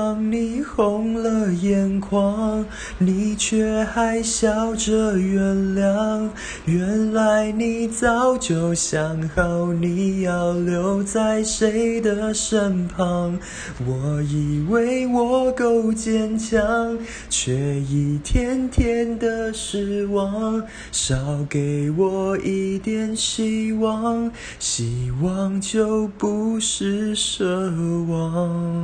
让你红了眼眶，你却还笑着原谅。原来你早就想好你要留在谁的身旁。我以为我够坚强，却一天天的失望。少给我一点希望，希望就不是奢望。